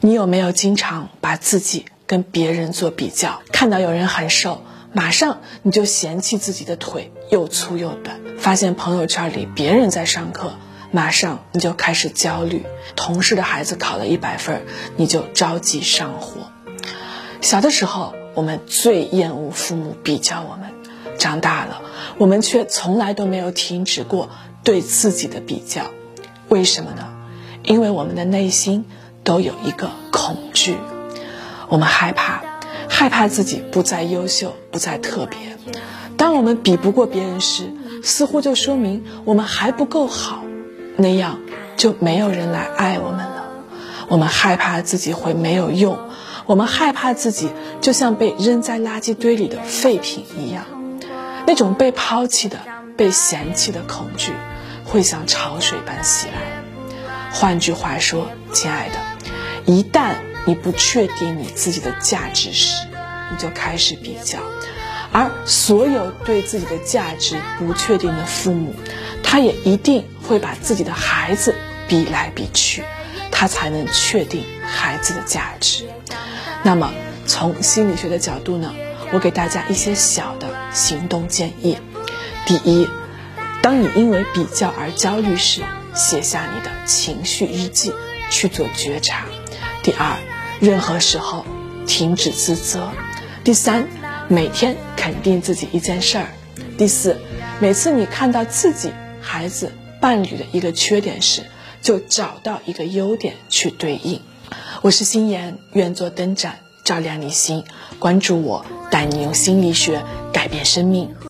你有没有经常把自己跟别人做比较？看到有人很瘦，马上你就嫌弃自己的腿又粗又短；发现朋友圈里别人在上课，马上你就开始焦虑；同事的孩子考了一百分，你就着急上火。小的时候，我们最厌恶父母比较我们；长大了，我们却从来都没有停止过对自己的比较。为什么呢？因为我们的内心都有一个恐惧，我们害怕，害怕自己不再优秀，不再特别。当我们比不过别人时，似乎就说明我们还不够好，那样就没有人来爱我们了。我们害怕自己会没有用，我们害怕自己就像被扔在垃圾堆里的废品一样。那种被抛弃的、被嫌弃的恐惧，会像潮水般袭来。换句话说，亲爱的，一旦你不确定你自己的价值时，你就开始比较，而所有对自己的价值不确定的父母，他也一定会把自己的孩子比来比去，他才能确定孩子的价值。那么，从心理学的角度呢，我给大家一些小的行动建议。第一，当你因为比较而焦虑时，写下你的情绪日记，去做觉察。第二，任何时候停止自责。第三，每天肯定自己一件事儿。第四，每次你看到自己、孩子、伴侣的一个缺点时，就找到一个优点去对应。我是心妍，愿做灯盏照亮你心。关注我，带你用心理学改变生命。